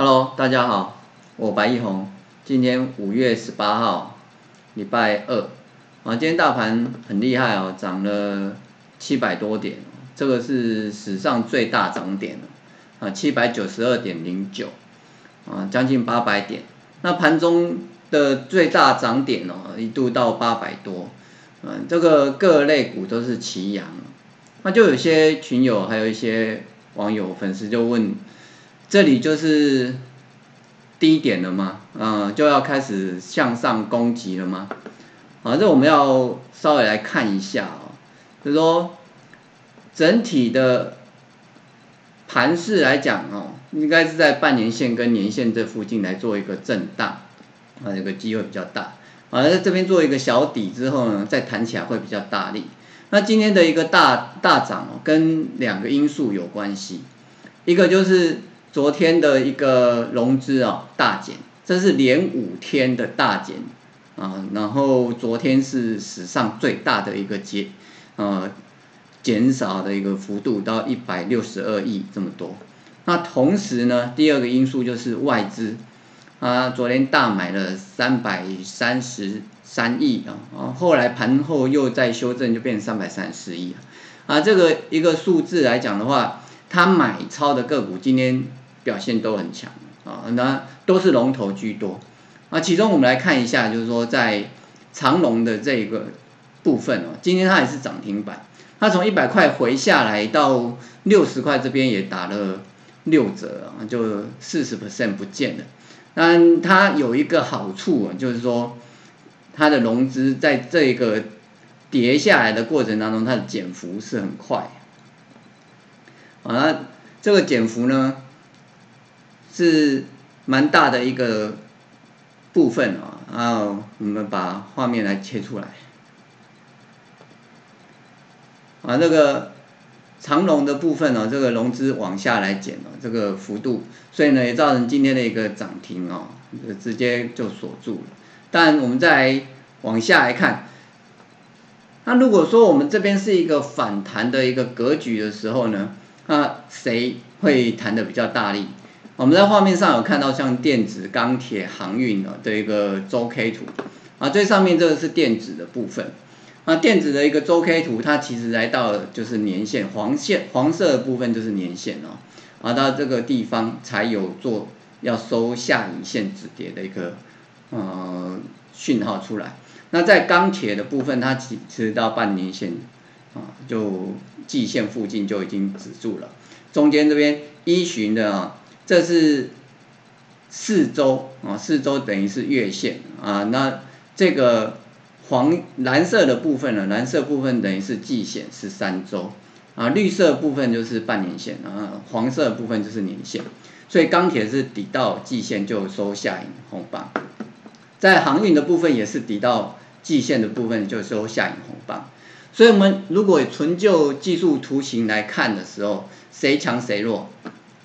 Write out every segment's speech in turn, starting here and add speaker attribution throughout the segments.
Speaker 1: Hello，大家好，我白义鸿，今天五月十八号，礼拜二，啊，今天大盘很厉害哦，涨了七百多点，这个是史上最大涨点啊，七百九十二点零九，啊，将近八百点。那盘中的最大涨点哦，一度到八百多，嗯，这个各类股都是齐扬，那就有些群友还有一些网友粉丝就问。这里就是低点了吗？嗯，就要开始向上攻击了吗？啊，这我们要稍微来看一下哦，就是说整体的盘势来讲哦，应该是在半年线跟年线这附近来做一个震荡，啊，这个机会比较大。啊，在这边做一个小底之后呢，再弹起来会比较大力。那今天的一个大大涨哦，跟两个因素有关系，一个就是。昨天的一个融资啊大减，这是连五天的大减啊，然后昨天是史上最大的一个减，呃，减少的一个幅度到一百六十二亿这么多。那同时呢，第二个因素就是外资啊，昨天大买了三百三十三亿啊，啊，后来盘后又再修正，就变三百三十四亿啊。这个一个数字来讲的话，它买超的个股今天。表现都很强啊，那都是龙头居多啊。其中我们来看一下，就是说在长龙的这个部分哦，今天它也是涨停板，它从一百块回下来到六十块这边也打了六折啊，就四十 percent 不见了。但它有一个好处啊，就是说它的融资在这个跌下来的过程当中，它的减幅是很快啊。那这个减幅呢？是蛮大的一个部分啊，然后我们把画面来切出来，啊，这个长龙的部分呢，这个融资往下来减了，这个幅度，所以呢也造成今天的一个涨停哦，直接就锁住了。但我们再往下来看，那如果说我们这边是一个反弹的一个格局的时候呢，那谁会弹的比较大力？我们在画面上有看到像电子、钢铁、航运的一个周 K 图，啊，最上面这个是电子的部分，啊，电子的一个周 K 图，它其实来到就是年线黄线，黄色的部分就是年线哦，啊，到这个地方才有做要收下影线止跌的一个呃讯号出来。那在钢铁的部分，它其实到半年线啊，就季线附近就已经止住了，中间这边依循的啊。这是四周啊，四周等于是月线啊，那这个黄蓝色的部分呢，蓝色部分等于是季线是三周啊，绿色部分就是半年线啊，黄色部分就是年线，所以钢铁是抵到季线就收下影红棒，在航运的部分也是抵到季线的部分就收下影红棒，所以我们如果纯就技术图形来看的时候，谁强谁弱？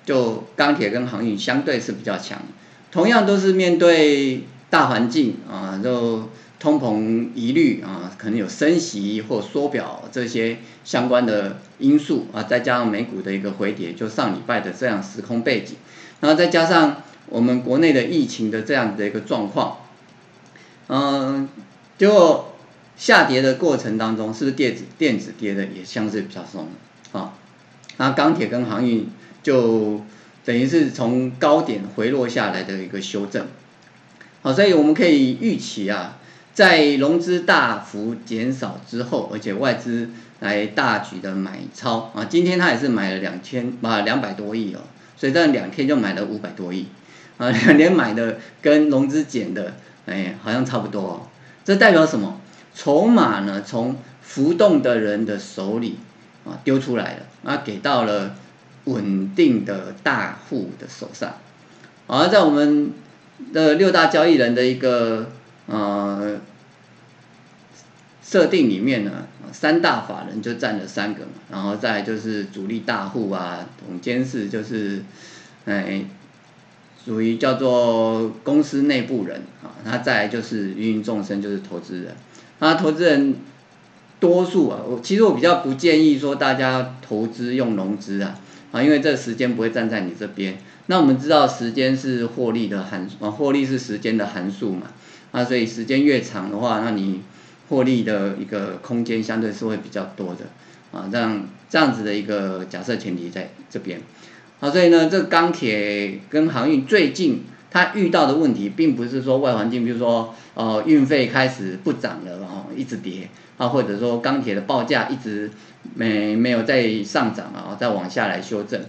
Speaker 1: 就钢铁跟航运相对是比较强，同样都是面对大环境啊，就通膨疑虑啊，可能有升息或缩表这些相关的因素啊，再加上美股的一个回跌，就上礼拜的这样时空背景，然后再加上我们国内的疫情的这样的一个状况，嗯，结果下跌的过程当中，是不是电子电子跌的也相对比较松啊？那钢铁跟航运。就等于是从高点回落下来的一个修正，好，所以我们可以预期啊，在融资大幅减少之后，而且外资来大举的买超啊，今天他也是买了两千啊两百多亿哦，所以这两天就买了五百多亿啊，两天买的跟融资减的哎好像差不多哦，这代表什么？筹码呢从浮动的人的手里啊丢出来了啊，给到了。稳定的大户的手上，而在我们的六大交易人的一个呃设定里面呢，三大法人就占了三个嘛，然后再就是主力大户啊，总监事就是哎属于叫做公司内部人啊，那再来就是芸芸众生就是投资人，那投资人多数啊，我其实我比较不建议说大家投资用融资啊。啊，因为这时间不会站在你这边，那我们知道时间是获利的函数啊，获利是时间的函数嘛，啊，所以时间越长的话，那你获利的一个空间相对是会比较多的啊，这样这样子的一个假设前提在这边，啊，所以呢，这钢铁跟航运最近它遇到的问题，并不是说外环境，比如说呃运费开始不涨了，然后一直跌啊，或者说钢铁的报价一直没没有再上涨啊，再往下来修正。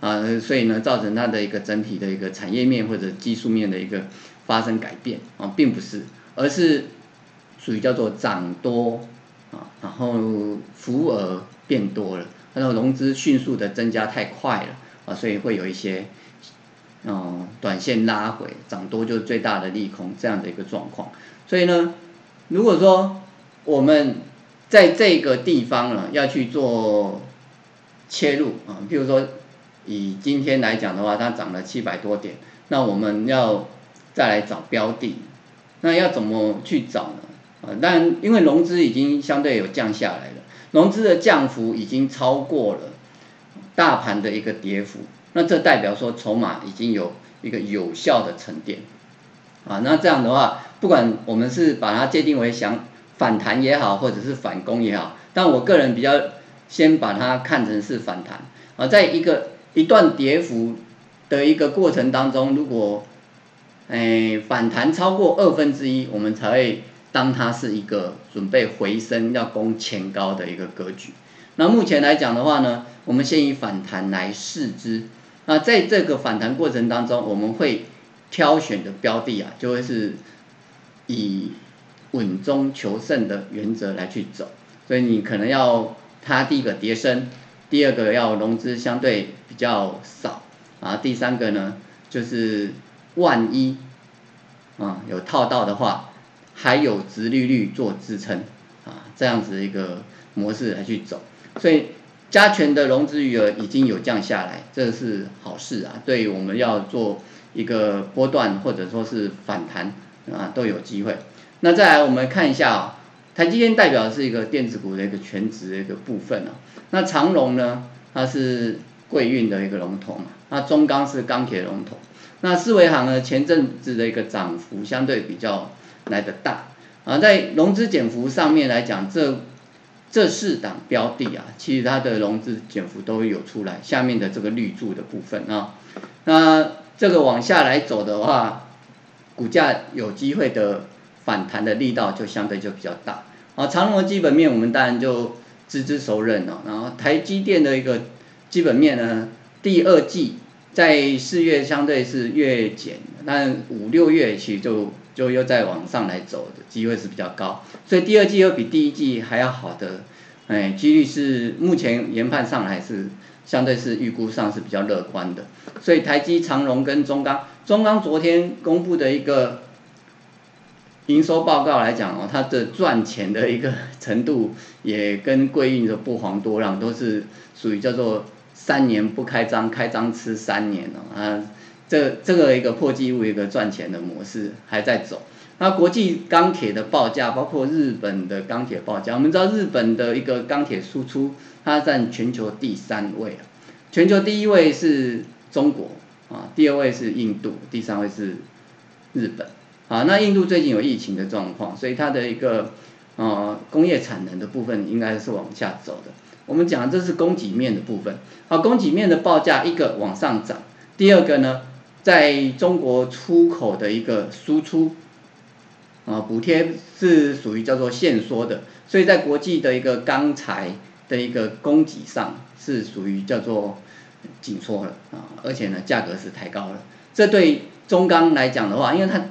Speaker 1: 啊，所以呢，造成它的一个整体的一个产业面或者技术面的一个发生改变啊，并不是，而是属于叫做涨多啊，然后浮额变多了，然后融资迅速的增加太快了啊，所以会有一些哦短线拉回，涨多就是最大的利空这样的一个状况。所以呢，如果说我们在这个地方呢要去做切入啊，比如说。以今天来讲的话，它涨了七百多点，那我们要再来找标的，那要怎么去找呢？啊，但因为融资已经相对有降下来了，融资的降幅已经超过了大盘的一个跌幅，那这代表说筹码已经有一个有效的沉淀，啊，那这样的话，不管我们是把它界定为想反弹也好，或者是反攻也好，但我个人比较先把它看成是反弹，啊，在一个。一段跌幅的一个过程当中，如果，诶反弹超过二分之一，我们才会当它是一个准备回升要攻前高的一个格局。那目前来讲的话呢，我们先以反弹来试之。那在这个反弹过程当中，我们会挑选的标的啊，就会是以稳中求胜的原则来去走。所以你可能要它第一个跌升。第二个要融资相对比较少啊，第三个呢就是万一啊有套到的话，还有殖利率做支撑啊，这样子一个模式来去走，所以加权的融资余额已经有降下来，这是好事啊，对于我们要做一个波段或者说是反弹啊都有机会。那再来我们看一下啊。台积电代表的是一个电子股的一个全值的一个部分啊，那长荣呢，它是柜运的一个龙头嘛，那中钢是钢铁龙头，那四维行呢前阵子的一个涨幅相对比较来得大啊，在融资减幅上面来讲，这这四档标的啊，其实它的融资减幅都有出来，下面的这个绿柱的部分啊，那这个往下来走的话，股价有机会的。反弹的力道就相对就比较大，啊，长隆的基本面我们当然就知之熟稔了，然后台积电的一个基本面呢，第二季在四月相对是月减，但五六月其实就就又再往上来走的机会是比较高，所以第二季又比第一季还要好的，哎，几率是目前研判上来是相对是预估上是比较乐观的，所以台积、长荣跟中钢，中钢昨天公布的一个。营收报告来讲哦，它的赚钱的一个程度也跟柜运的不遑多让，都是属于叫做三年不开张，开张吃三年哦啊，这这个一个破纪录一个赚钱的模式还在走。那国际钢铁的报价，包括日本的钢铁报价，我们知道日本的一个钢铁输出，它占全球第三位啊，全球第一位是中国啊，第二位是印度，第三位是日本。啊，那印度最近有疫情的状况，所以它的一个呃工业产能的部分应该是往下走的。我们讲这是供给面的部分，好，供给面的报价一个往上涨，第二个呢，在中国出口的一个输出啊补贴是属于叫做限缩的，所以在国际的一个钢材的一个供给上是属于叫做紧缩了啊，而且呢价格是抬高了。这对中钢来讲的话，因为它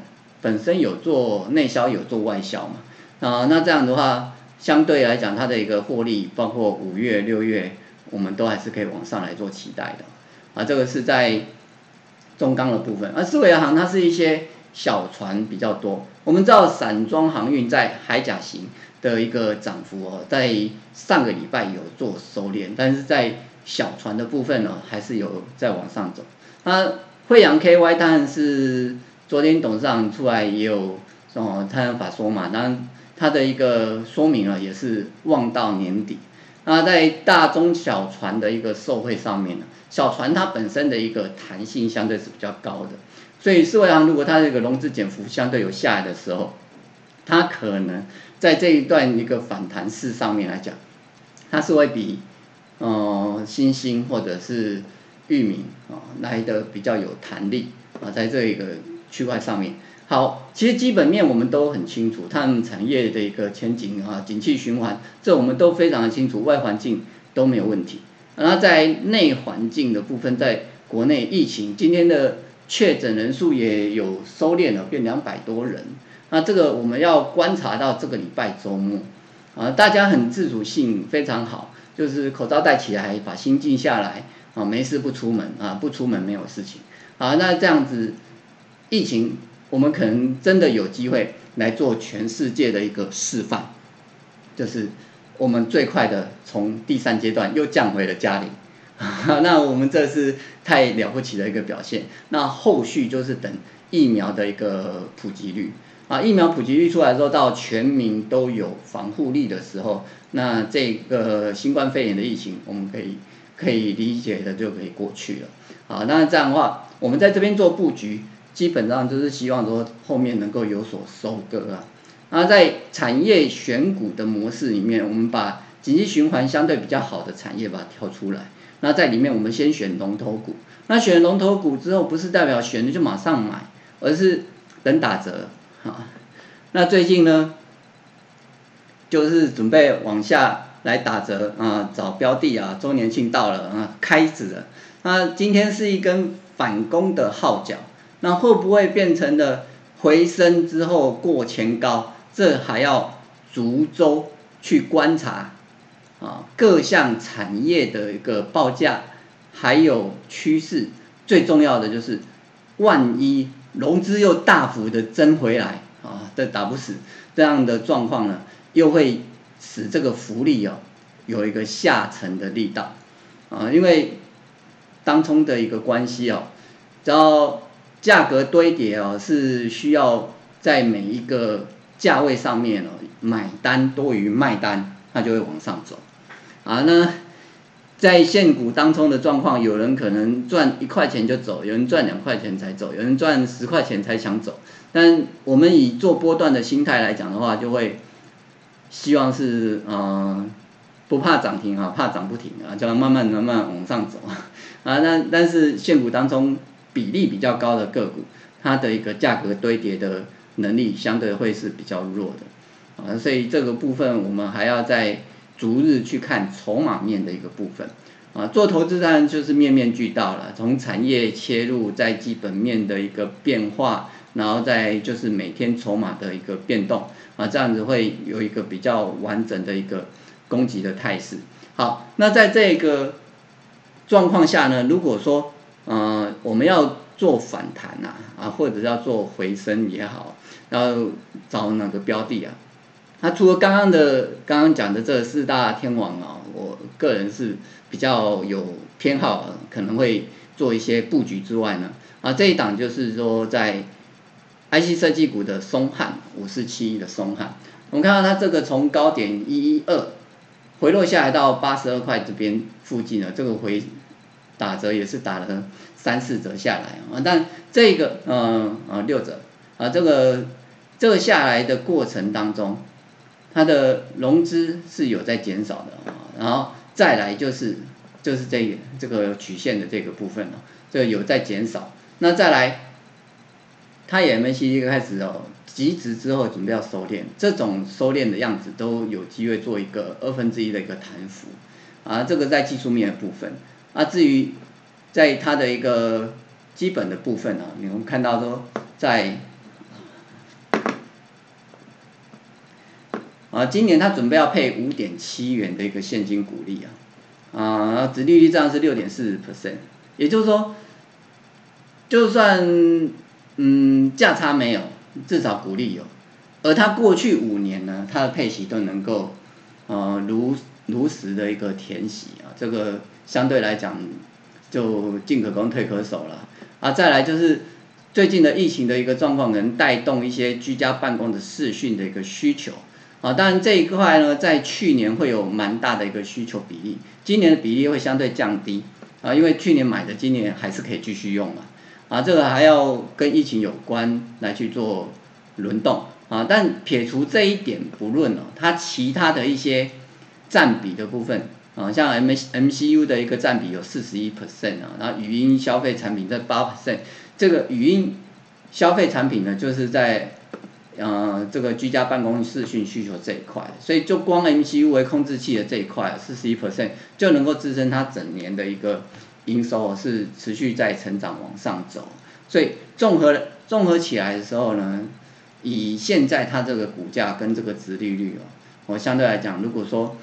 Speaker 1: 本身有做内销，有做外销嘛，啊，那这样的话，相对来讲，它的一个获利，包括五月、六月，我们都还是可以往上来做期待的，啊，这个是在中钢的部分，而四维航它是一些小船比较多，我们知道散装航运在海甲型的一个涨幅哦，在上个礼拜有做收敛，但是在小船的部分呢，还是有在往上走，那慧洋 KY 当然是。昨天董事长出来也有哦，他有法说嘛，那他的一个说明啊，也是望到年底，那在大中小船的一个受惠上面呢，小船它本身的一个弹性相对是比较高的，所以世卫航如果它这个融资减幅相对有下来的时候，它可能在这一段一个反弹式上面来讲，它是会比呃新兴或者是域名啊来的比较有弹力啊，在这一个区块上面。好，其实基本面我们都很清楚，他们产业的一个前景啊，景气循环，这我们都非常的清楚，外环境都没有问题。那在内环境的部分，在国内疫情，今天的确诊人数也有收敛了，变两百多人。那这个我们要观察到这个礼拜周末，啊，大家很自主性非常好，就是口罩戴起来，把心静下来，啊，没事不出门，啊，不出门没有事情。好，那这样子疫情。我们可能真的有机会来做全世界的一个示范，就是我们最快的从第三阶段又降回了嘉零，那我们这是太了不起的一个表现。那后续就是等疫苗的一个普及率啊，疫苗普及率出来之后，到全民都有防护力的时候，那这个新冠肺炎的疫情，我们可以可以理解的就可以过去了。好，那这样的话，我们在这边做布局。基本上就是希望说后面能够有所收割啊，那在产业选股的模式里面，我们把经济循环相对比较好的产业把它挑出来，那在里面我们先选龙头股，那选龙头股之后不是代表选了就马上买，而是等打折。啊。那最近呢，就是准备往下来打折啊，找标的啊，周年庆到了啊，开始了，那今天是一根反攻的号角。那会不会变成了回升之后过前高？这还要逐周去观察啊，各项产业的一个报价，还有趋势。最重要的就是，万一融资又大幅的增回来啊，这打不死这样的状况呢，又会使这个福利哦有一个下沉的力道啊，因为当冲的一个关系哦，只要。价格堆叠哦，是需要在每一个价位上面哦，买单多于卖单，它就会往上走。啊，那在现股当中的状况，有人可能赚一块钱就走，有人赚两块钱才走，有人赚十块钱才想走。但我们以做波段的心态来讲的话，就会希望是嗯、不怕涨停啊，怕涨不停啊，就要慢慢慢慢往上走啊。那但是现股当中。比例比较高的个股，它的一个价格堆叠的能力相对会是比较弱的，啊，所以这个部分我们还要在逐日去看筹码面的一个部分，啊，做投资当然就是面面俱到了，从产业切入，在基本面的一个变化，然后再就是每天筹码的一个变动，啊，这样子会有一个比较完整的一个攻击的态势。好，那在这个状况下呢，如果说呃，我们要做反弹呐，啊，或者要做回升也好，然后找哪个标的啊？那除了刚刚的刚刚讲的这四大天王啊，我个人是比较有偏好，可能会做一些布局之外呢，啊，这一档就是说在 IC 设计股的松汉五四七一的松汉，我们看到它这个从高点一一二回落下来到八十二块这边附近了，这个回。打折也是打了三四折下来啊，但这个嗯啊六折。啊，这个这个下来的过程当中，它的融资是有在减少的啊，然后再来就是就是这个这个曲线的这个部分哦，这有在减少，那再来，它也 MACD 开始哦，极值之后准备要收敛，这种收敛的样子都有机会做一个二分之一的一个弹幅。啊，这个在技术面的部分。啊，至于在它的一个基本的部分呢，你们看到说在啊，今年它准备要配五点七元的一个现金股利啊，啊，殖利率这样是六点四 percent，也就是说，就算嗯价差没有，至少股利有，而它过去五年呢，它的配息都能够呃如如实的一个填息啊，这个。相对来讲，就进可攻退可守了啊！再来就是最近的疫情的一个状况，能带动一些居家办公的视讯的一个需求啊，当然这一块呢，在去年会有蛮大的一个需求比例，今年的比例会相对降低啊，因为去年买的，今年还是可以继续用嘛。啊，这个还要跟疫情有关来去做轮动啊。但撇除这一点不论哦，它其他的一些占比的部分啊，像 M M C U 的一个占比有四十一 percent 啊，然后语音消费产品在八 percent，这个语音消费产品呢，就是在。呃，这个居家办公视讯需求这一块，所以就光 MCU 为控制器的这一块，四十一 percent 就能够支撑它整年的一个营收是持续在成长往上走。所以综合综合起来的时候呢，以现在它这个股价跟这个值利率哦，我相对来讲，如果说，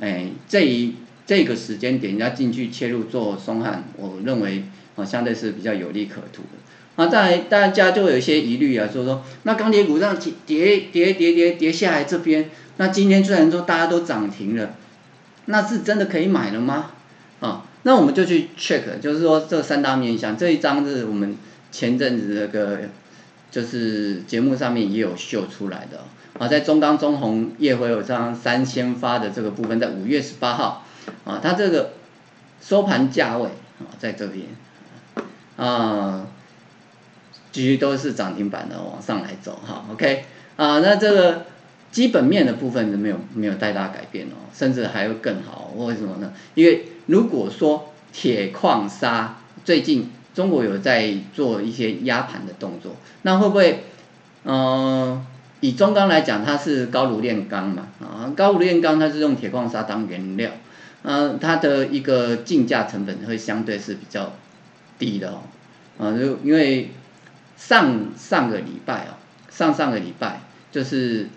Speaker 1: 哎，这一这个时间点要进去切入做松汉，我认为啊，相对是比较有利可图的。啊，再来大家就有一些疑虑啊，说说那钢铁股这样跌跌跌跌跌下来这边，那今天虽然说大家都涨停了，那是真的可以买了吗？啊，那我们就去 check，就是说这三大面向，这一张是我们前阵子那个就是节目上面也有秀出来的啊，在中钢中鸿烨辉有这样三千发的这个部分，在五月十八号啊，它这个收盘价位啊在这边啊。其实都是涨停板的往上来走哈，OK 啊，那这个基本面的部分是没有没有太大改变哦，甚至还会更好。为什么呢？因为如果说铁矿砂最近中国有在做一些压盘的动作，那会不会嗯、以中钢来讲，它是高炉炼钢嘛啊，高炉炼钢它是用铁矿砂当原料，嗯、它的一个进价成本会相对是比较低的哦，啊，就因为。上上个礼拜哦，上上个礼拜就是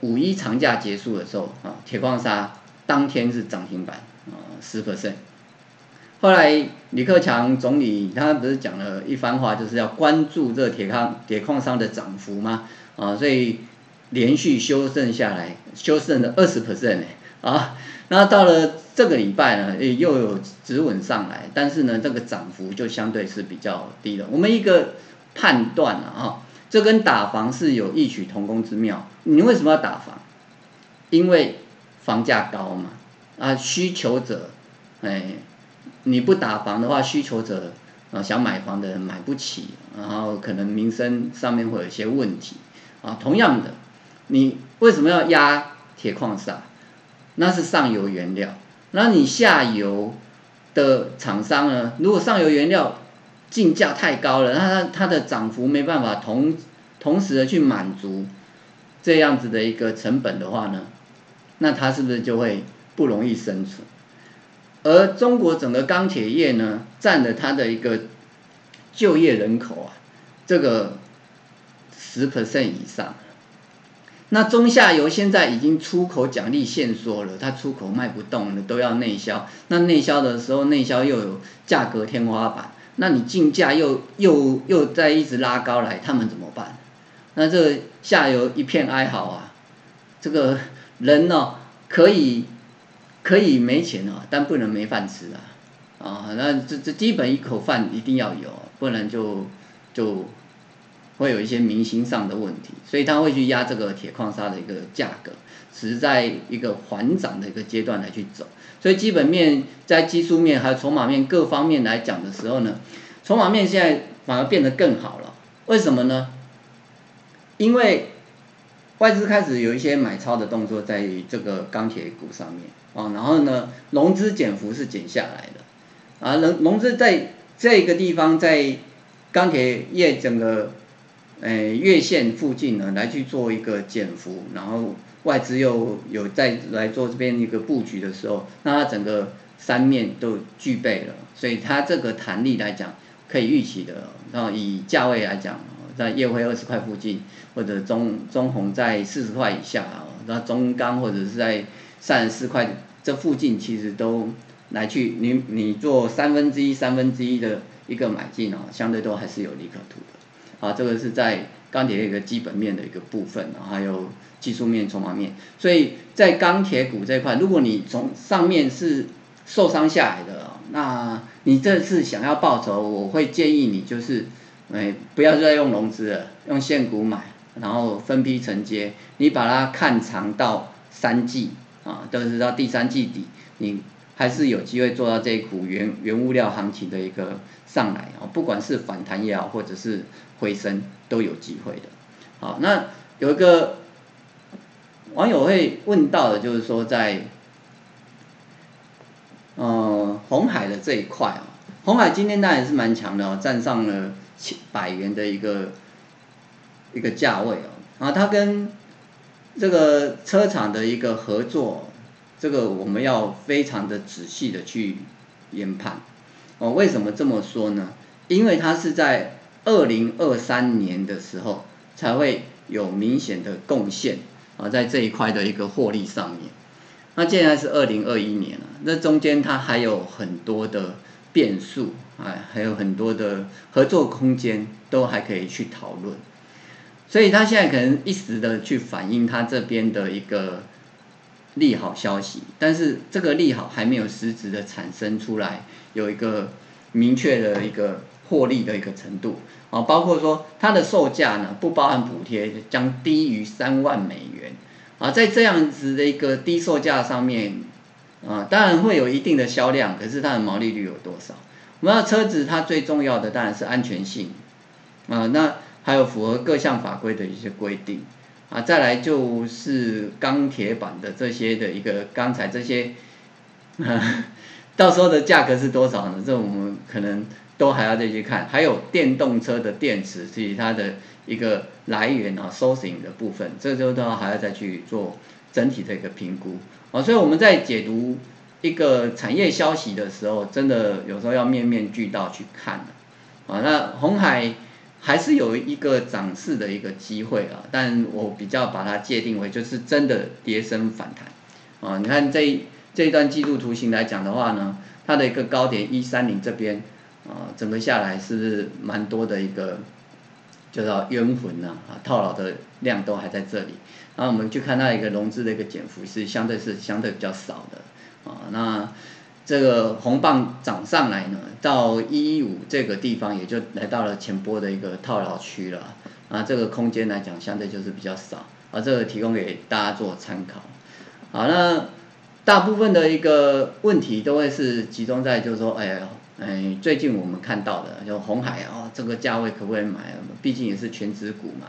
Speaker 1: 五一长假结束的时候啊，铁矿砂当天是涨停板啊，十 percent。后来李克强总理他不是讲了一番话，就是要关注这铁矿铁矿砂的涨幅吗？啊，所以连续修正下来，修正了二十 percent 呢啊。那到了这个礼拜呢，又有止稳上来，但是呢，这个涨幅就相对是比较低了。我们一个判断啊，这跟打房是有异曲同工之妙。你为什么要打房？因为房价高嘛，啊，需求者，哎，你不打房的话，需求者啊想买房的人买不起，然后可能民生上面会有一些问题啊。同样的，你为什么要压铁矿砂？那是上游原料，那你下游的厂商呢？如果上游原料进价太高了，那它它的涨幅没办法同同时的去满足这样子的一个成本的话呢，那它是不是就会不容易生存？而中国整个钢铁业呢，占了它的一个就业人口啊，这个十 percent 以上。那中下游现在已经出口奖励限缩了，它出口卖不动了，都要内销。那内销的时候，内销又有价格天花板，那你进价又又又在一直拉高来，他们怎么办？那这下游一片哀嚎啊！这个人呢、可以可以没钱啊，但不能没饭吃啊！啊，那这这基本一口饭一定要有，不然就就。会有一些民心上的问题，所以他会去压这个铁矿砂的一个价格，只是在一个缓涨的一个阶段来去走。所以基本面在技术面还有筹码面各方面来讲的时候呢，筹码面现在反而变得更好了。为什么呢？因为外资开始有一些买超的动作在于这个钢铁股上面啊，然后呢，融资减幅是减下来的啊，融融资在这个地方在钢铁业整个。诶，月线附近呢，来去做一个减幅，然后外资又有再来做这边一个布局的时候，那它整个三面都具备了，所以它这个弹力来讲可以预期的。然后以价位来讲，在烨辉二十块附近，或者中中鸿在四十块以下啊，那中钢或者是在三十四块这附近，其实都来去你你做三分之一三分之一的一个买进哦，相对都还是有利可图的。啊，这个是在钢铁一个基本面的一个部分，还有技术面、筹码面。所以在钢铁股这一块，如果你从上面是受伤下来的，那你这次想要报仇，我会建议你就是，哎，不要再用融资了，用现股买，然后分批承接，你把它看长到三季啊，都是到第三季底，你还是有机会做到这一股原原物料行情的一个上来啊，不管是反弹也好，或者是回升都有机会的。好，那有一个网友会问到的，就是说在，呃，红海的这一块啊，红海今天当然是蛮强的哦，站上了百元的一个一个价位哦，啊，它跟这个车厂的一个合作，这个我们要非常的仔细的去研判哦。为什么这么说呢？因为它是在二零二三年的时候才会有明显的贡献啊，在这一块的一个获利上面。那现在是二零二一年了，那中间它还有很多的变数，哎，还有很多的合作空间都还可以去讨论，所以他现在可能一时的去反映他这边的一个利好消息，但是这个利好还没有实质的产生出来，有一个明确的一个获利的一个程度啊，包括说它的售价呢不包含补贴，将低于三万美元。啊，在这样子的一个低售价上面，啊，当然会有一定的销量，可是它的毛利率有多少？我们要车子它最重要的当然是安全性，啊，那还有符合各项法规的一些规定，啊，再来就是钢铁板的这些的一个钢材这些，啊，到时候的价格是多少呢？这我们可能都还要再去看，还有电动车的电池其实它的。一个来源啊，sourcing 的部分，这就都要还要再去做整体的一个评估啊，所以我们在解读一个产业消息的时候，真的有时候要面面俱到去看啊。那红海还是有一个涨势的一个机会啊，但我比较把它界定为就是真的跌升反弹啊。你看这这一段季度图形来讲的话呢，它的一个高点一三零这边啊，整个下来是蛮多的一个。就叫冤魂呐，啊，套牢的量都还在这里。然后我们去看它一个融资的一个减幅是相对是相对比较少的，啊，那这个红棒涨上来呢，到一一五这个地方也就来到了前波的一个套牢区了，啊，这个空间来讲相对就是比较少，啊，这个提供给大家做参考。好，那大部分的一个问题都会是集中在就是说，哎呀。哎，最近我们看到的就红海哦，这个价位可不可以买？毕竟也是全值股嘛，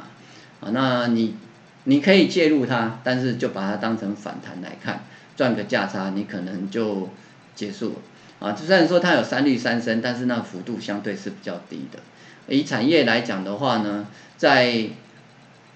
Speaker 1: 啊，那你你可以介入它，但是就把它当成反弹来看，赚个价差，你可能就结束了。啊，就算说它有三率三升，但是那幅度相对是比较低的。以产业来讲的话呢，在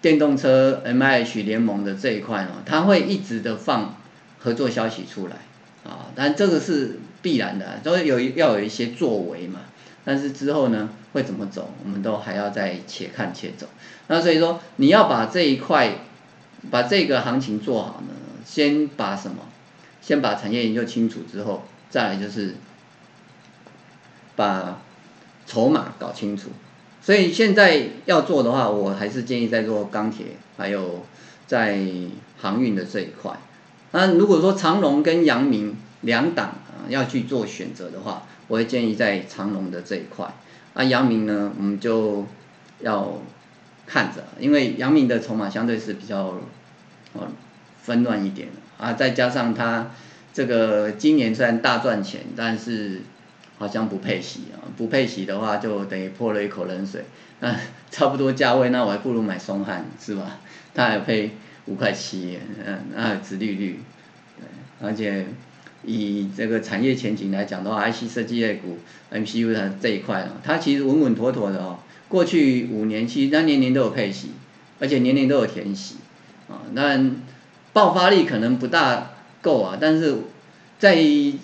Speaker 1: 电动车 MIH 联盟的这一块呢，它会一直的放合作消息出来。啊，但这个是必然的，都有要有一些作为嘛。但是之后呢，会怎么走，我们都还要再且看且走。那所以说，你要把这一块，把这个行情做好呢，先把什么？先把产业研究清楚之后，再来就是把筹码搞清楚。所以现在要做的话，我还是建议在做钢铁，还有在航运的这一块。那如果说长荣跟阳明两档啊要去做选择的话，我会建议在长隆的这一块。那阳明呢，我们就要看着，因为阳明的筹码相对是比较呃纷乱一点啊，再加上它这个今年虽然大赚钱，但是好像不配息啊，不配息的话就等于泼了一口冷水。那 差不多价位，那我还不如买松汉是吧？它还配。五块七，嗯，那殖利率，而且以这个产业前景来讲的话，IC 设计类股，MCU 的这一块它其实稳稳妥妥的哦。过去五年其实它年年都有配息，而且年年都有填息，啊，那爆发力可能不大够啊，但是在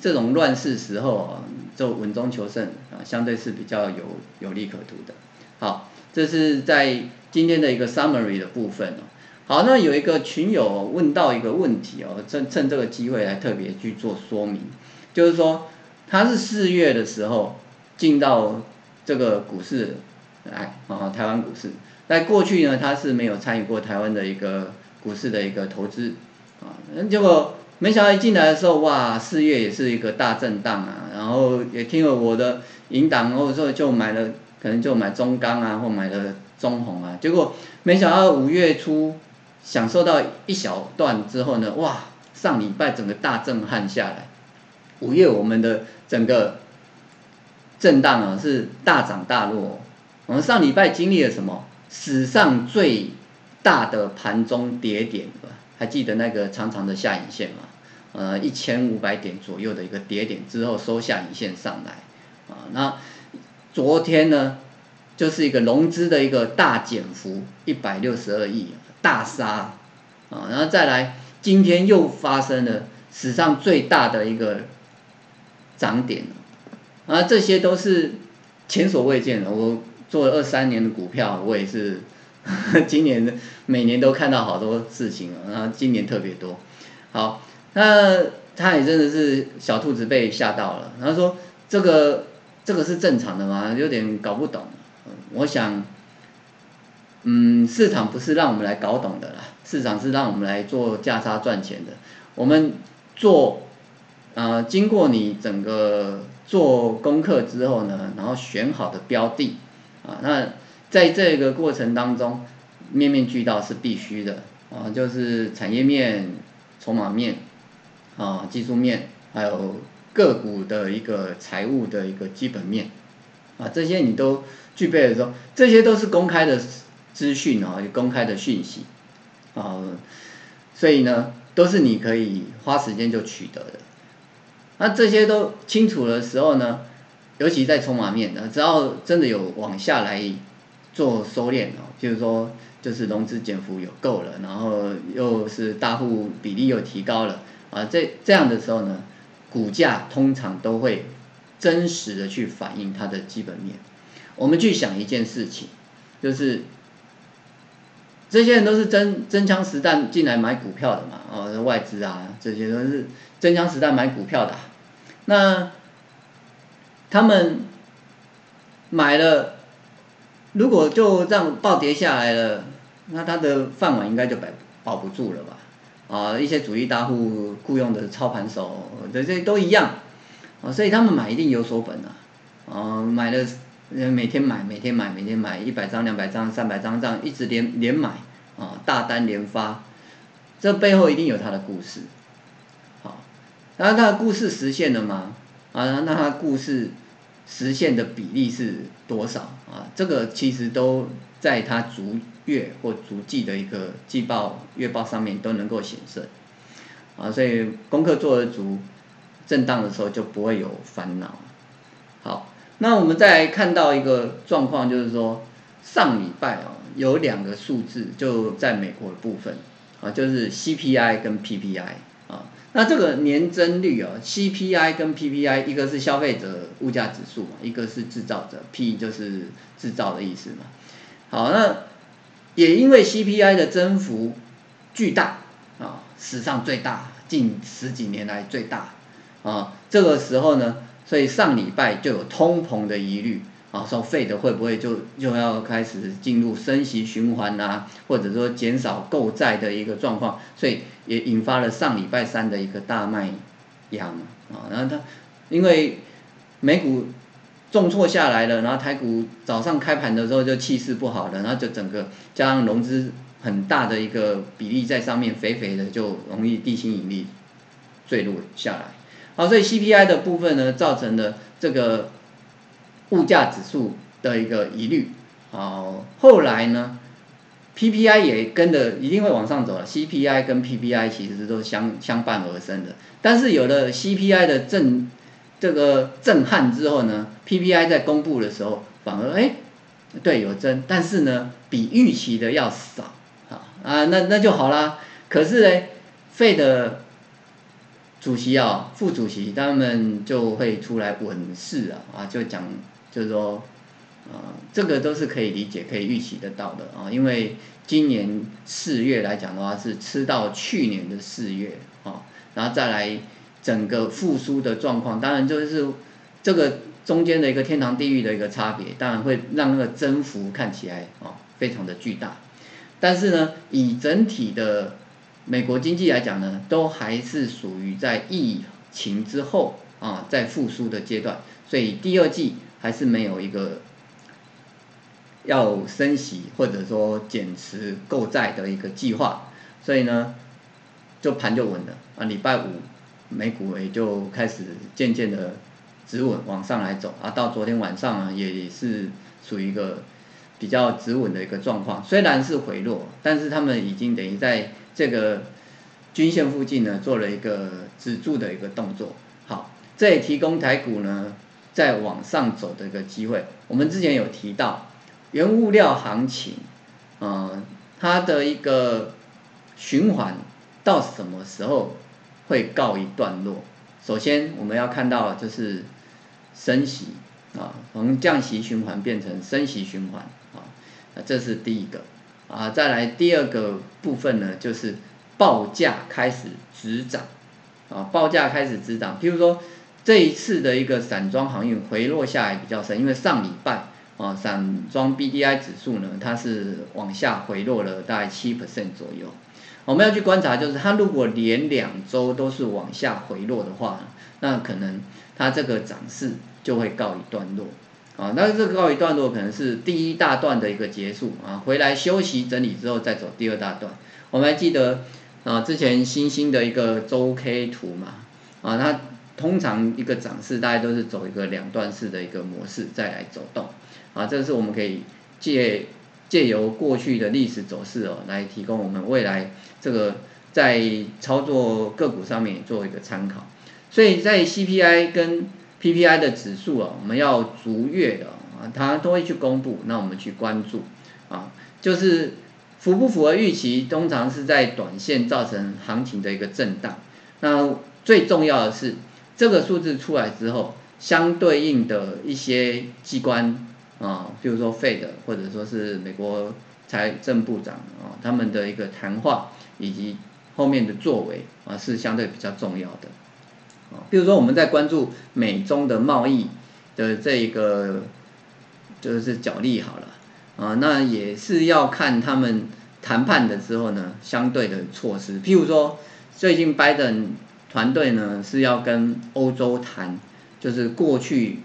Speaker 1: 这种乱世时候啊，就稳中求胜啊，相对是比较有有利可图的。好，这是在今天的一个 summary 的部分哦。好，那有一个群友问到一个问题哦，趁趁这个机会来特别去做说明，就是说他是四月的时候进到这个股市来啊，台湾股市，在过去呢他是没有参与过台湾的一个股市的一个投资啊，结果没想到一进来的时候，哇，四月也是一个大震荡啊，然后也听了我的引导，然后之后就买了可能就买中钢啊，或买了中红啊，结果没想到五月初享受到一小段之后呢，哇，上礼拜整个大震撼下来，五月我们的整个震荡啊是大涨大落，我们上礼拜经历了什么？史上最大的盘中跌点吧，还记得那个长长的下影线吗？呃，一千五百点左右的一个跌点之后收下影线上来，啊，那昨天呢，就是一个融资的一个大减幅，一百六十二亿大杀，啊，然后再来今天又发生了史上最大的一个涨点，啊，这些都是前所未见的。我做了二三年的股票，我也是 今年每年都看到好多事情，然后今年特别多，好。那他也真的是小兔子被吓到了，他说：“这个这个是正常的吗？有点搞不懂。”我想，嗯，市场不是让我们来搞懂的啦，市场是让我们来做价差赚钱的。我们做，呃，经过你整个做功课之后呢，然后选好的标的，啊，那在这个过程当中，面面俱到是必须的啊，就是产业面、筹码面。啊，技术面还有个股的一个财务的一个基本面，啊，这些你都具备的时候，这些都是公开的资讯啊，公开的讯息，啊，所以呢，都是你可以花时间就取得的。那这些都清楚的时候呢，尤其在筹码面呢，只要真的有往下来做收敛哦，就是说，就是融资减幅有够了，然后又是大户比例又提高了。啊，这这样的时候呢，股价通常都会真实的去反映它的基本面。我们去想一件事情，就是这些人都是真真枪实弹进来买股票的嘛，哦，外资啊，这些都是真枪实弹买股票的。那他们买了，如果就这样暴跌下来了，那他的饭碗应该就保保不住了吧？啊，一些主力大户雇佣的操盘手，这这都一样，啊，所以他们买一定有所本啊，哦，买了，每天买，每天买，每天买一百张、两百张、三百张这样一直连连买，啊，大单连发，这背后一定有他的故事，好，然后他的故事实现了吗？啊，那他的故事实现的比例是多少？啊，这个其实都在他逐月或逐季的一个季报、月报上面都能够显示，啊，所以功课做得足，震荡的时候就不会有烦恼。好，那我们再来看到一个状况，就是说上礼拜啊有两个数字就在美国的部分，啊，就是 CPI 跟 PPI 啊，那这个年增率啊，CPI 跟 PPI 一个是消费者物价指数嘛，一个是制造者 P 就是制造的意思嘛。好，那。也因为 CPI 的增幅巨大啊，史上最大，近十几年来最大啊，这个时候呢，所以上礼拜就有通膨的疑虑啊，说 Fed 会不会就就要开始进入升息循环啊，或者说减少购债的一个状况，所以也引发了上礼拜三的一个大卖压啊，然后它因为美股。重挫下来了，然后台股早上开盘的时候就气势不好了，然后就整个加上融资很大的一个比例在上面，肥肥的就容易地心引力坠落下来。好，所以 CPI 的部分呢，造成了这个物价指数的一个疑虑。好，后来呢，PPI 也跟着一定会往上走了，CPI 跟 PPI 其实都相相伴而生的，但是有了 CPI 的震。这个震撼之后呢，PPI 在公布的时候反而哎，对有增，但是呢比预期的要少，啊啊那那就好啦。可是呢费的主席啊、副主席他们就会出来稳市啊啊，就讲就是说啊，这个都是可以理解、可以预期得到的啊，因为今年四月来讲的话是吃到去年的四月啊，然后再来。整个复苏的状况，当然就是这个中间的一个天堂地狱的一个差别，当然会让那个增幅看起来啊非常的巨大。但是呢，以整体的美国经济来讲呢，都还是属于在疫情之后啊在复苏的阶段，所以第二季还是没有一个要升息或者说减持购债的一个计划，所以呢，就盘就稳了。啊，礼拜五美股也就开始渐渐的止稳往上来走啊，到昨天晚上啊也是属于一个比较止稳的一个状况，虽然是回落，但是他们已经等于在这个均线附近呢做了一个止住的一个动作，好，这也提供台股呢再往上走的一个机会。我们之前有提到。原物料行情，呃，它的一个循环到什么时候会告一段落？首先我们要看到就是升息啊，从降息循环变成升息循环啊，这是第一个啊。再来第二个部分呢，就是报价开始止涨啊，报价开始止涨。譬如说这一次的一个散装航运回落下来比较深，因为上礼拜。啊，散装 BDI 指数呢，它是往下回落了大概七 percent 左右。我们要去观察，就是它如果连两周都是往下回落的话，那可能它这个涨势就会告一段落。啊，那这个告一段落可能是第一大段的一个结束啊，回来休息整理之后再走第二大段。我们还记得啊，之前新兴的一个周 K 图嘛，啊，它通常一个涨势大概都是走一个两段式的一个模式再来走动。啊，这是我们可以借借由过去的历史走势哦，来提供我们未来这个在操作个股上面做一个参考。所以在 CPI 跟 PPI 的指数啊，我们要逐月的啊，它都会去公布，那我们去关注啊，就是符不符合预期，通常是在短线造成行情的一个震荡。那最重要的是这个数字出来之后，相对应的一些机关。啊，比如说 Fed 或者说是美国财政部长啊，他们的一个谈话以及后面的作为啊，是相对比较重要的。比如说我们在关注美中的贸易的这一个就是角力好了啊，那也是要看他们谈判的时候呢，相对的措施。譬如说最近拜登团队呢是要跟欧洲谈，就是过去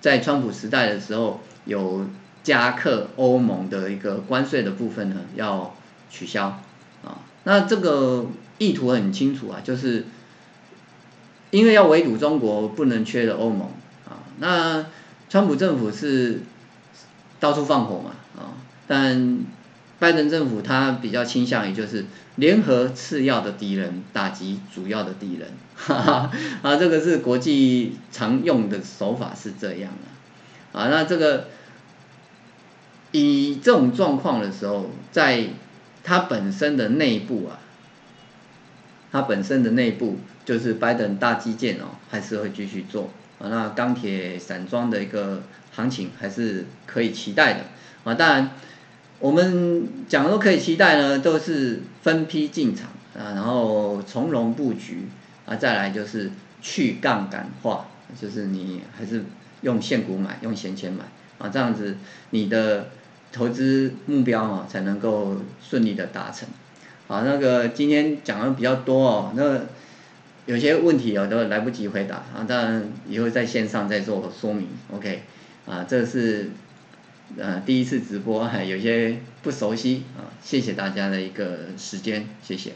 Speaker 1: 在川普时代的时候。有加克欧盟的一个关税的部分呢，要取消啊。那这个意图很清楚啊，就是因为要围堵中国，不能缺了欧盟啊。那川普政府是到处放火嘛啊，但拜登政府他比较倾向于就是联合次要的敌人，打击主要的敌人。哈哈啊，这个是国际常用的手法是这样的。啊，那这个以这种状况的时候，在它本身的内部啊，它本身的内部就是拜登大基建哦，还是会继续做啊。那钢铁、散装的一个行情还是可以期待的啊。当然，我们讲都可以期待呢，都是分批进场啊，然后从容布局啊，再来就是去杠杆化，就是你还是。用现股买，用闲钱买啊，这样子你的投资目标啊才能够顺利的达成。啊，那个今天讲的比较多哦，那有些问题我都来不及回答啊，当然以后在线上再做说明。OK，啊，这是呃第一次直播，还有些不熟悉啊，谢谢大家的一个时间，谢谢。